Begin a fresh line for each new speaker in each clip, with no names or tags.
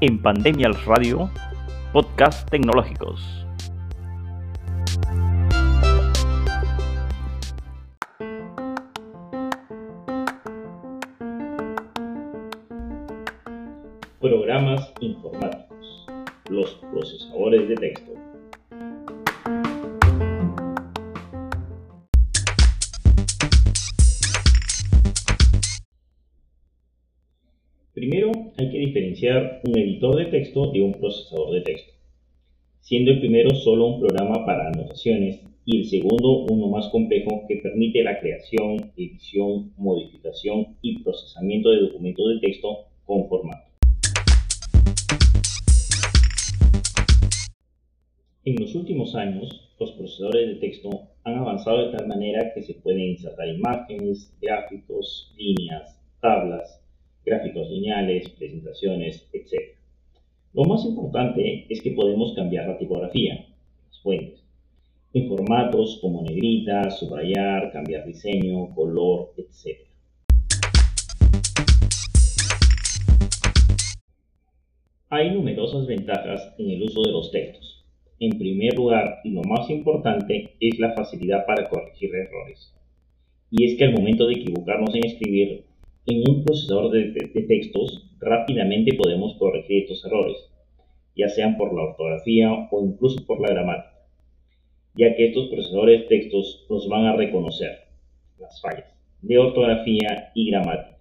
en Pandemial Radio, podcast tecnológicos. Programas informáticos. Los procesadores de texto. Hay que diferenciar un editor de texto de un procesador de texto, siendo el primero solo un programa para anotaciones y el segundo uno más complejo que permite la creación, edición, modificación y procesamiento de documentos de texto con formato. En los últimos años, los procesadores de texto han avanzado de tal manera que se pueden insertar imágenes, gráficos, líneas, tablas, gráficos lineales, presentaciones, etc. Lo más importante es que podemos cambiar la tipografía, las fuentes, en formatos como negrita, subrayar, cambiar diseño, color, etc. Hay numerosas ventajas en el uso de los textos. En primer lugar, y lo más importante, es la facilidad para corregir errores. Y es que al momento de equivocarnos en escribir, en un procesador de, textos rápidamente podemos corregir estos errores, ya sean por la ortografía o incluso por la gramática, ya que estos procesadores de textos nos van a reconocer las fallas de ortografía y gramática,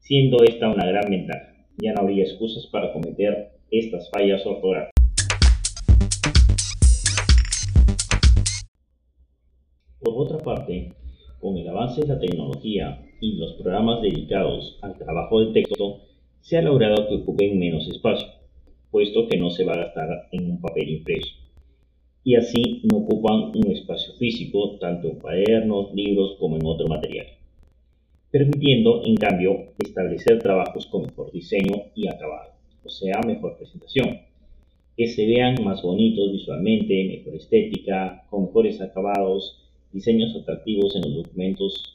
siendo esta una gran ventaja. Ya no habría excusas para cometer estas fallas ortográficas. Por otra parte, con el avance de la tecnología y los programas dedicados al trabajo de texto, se ha logrado que ocupen menos espacio, puesto que no se va a gastar en un papel impreso. Y así no ocupan un espacio físico tanto en cuadernos, libros como en otro material, permitiendo en cambio establecer trabajos con mejor diseño y acabado, o sea, mejor presentación, que se vean más bonitos visualmente, mejor estética, con mejores acabados, diseños atractivos en los documentos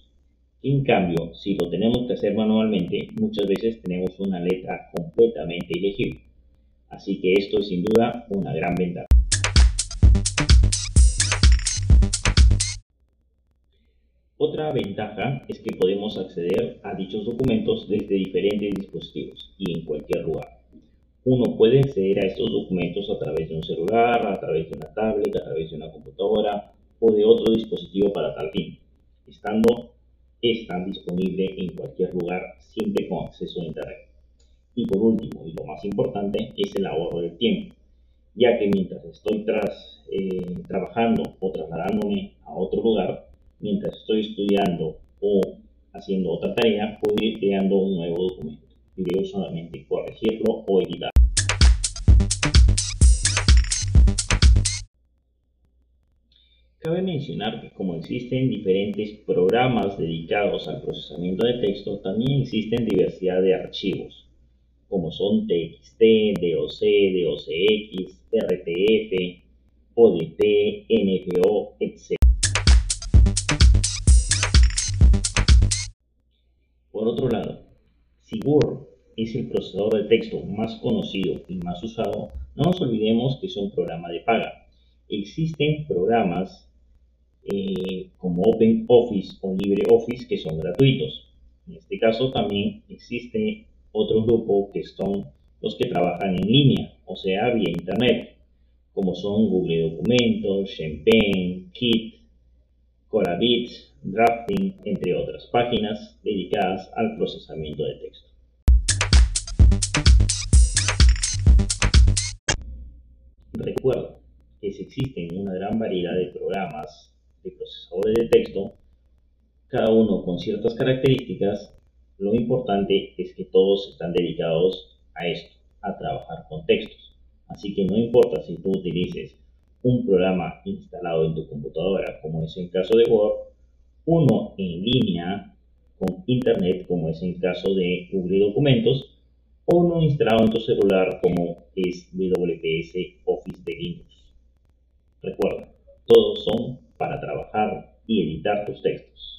en cambio, si lo tenemos que hacer manualmente, muchas veces tenemos una letra completamente ilegible. Así que esto es sin duda una gran ventaja. Otra ventaja es que podemos acceder a dichos documentos desde diferentes dispositivos y en cualquier lugar. Uno puede acceder a estos documentos a través de un celular, a través de una tablet, a través de una computadora o de otro dispositivo para tal fin, estando están disponibles en cualquier lugar siempre con acceso a Internet. Y por último, y lo más importante, es el ahorro de tiempo, ya que mientras estoy tras, eh, trabajando o trasladándome a otro lugar, mientras estoy estudiando o haciendo otra tarea, puedo ir creando un nuevo documento y debo solamente corregirlo o editarlo. Cabe mencionar que como existen diferentes programas dedicados al procesamiento de texto, también existen diversidad de archivos, como son TXT, DOC, DOCX, RTF, ODT, NFO, etc. Por otro lado, si Word es el procesador de texto más conocido y más usado, no nos olvidemos que es un programa de paga. Existen programas eh, como OpenOffice o LibreOffice que son gratuitos. En este caso también existe otro grupo que son los que trabajan en línea, o sea, vía Internet, como son Google Documentos, Champagne, Kit, Corabit, Drafting, entre otras páginas dedicadas al procesamiento de texto. Recuerda que existen una gran variedad de programas procesadores de texto, cada uno con ciertas características, lo importante es que todos están dedicados a esto, a trabajar con textos. Así que no importa si tú utilices un programa instalado en tu computadora, como es el caso de Word, uno en línea con Internet, como es el caso de Google Documentos, o uno instalado en tu celular, como es WPS Office de Linux. Recuerda, todos son para trabajar y editar tus textos.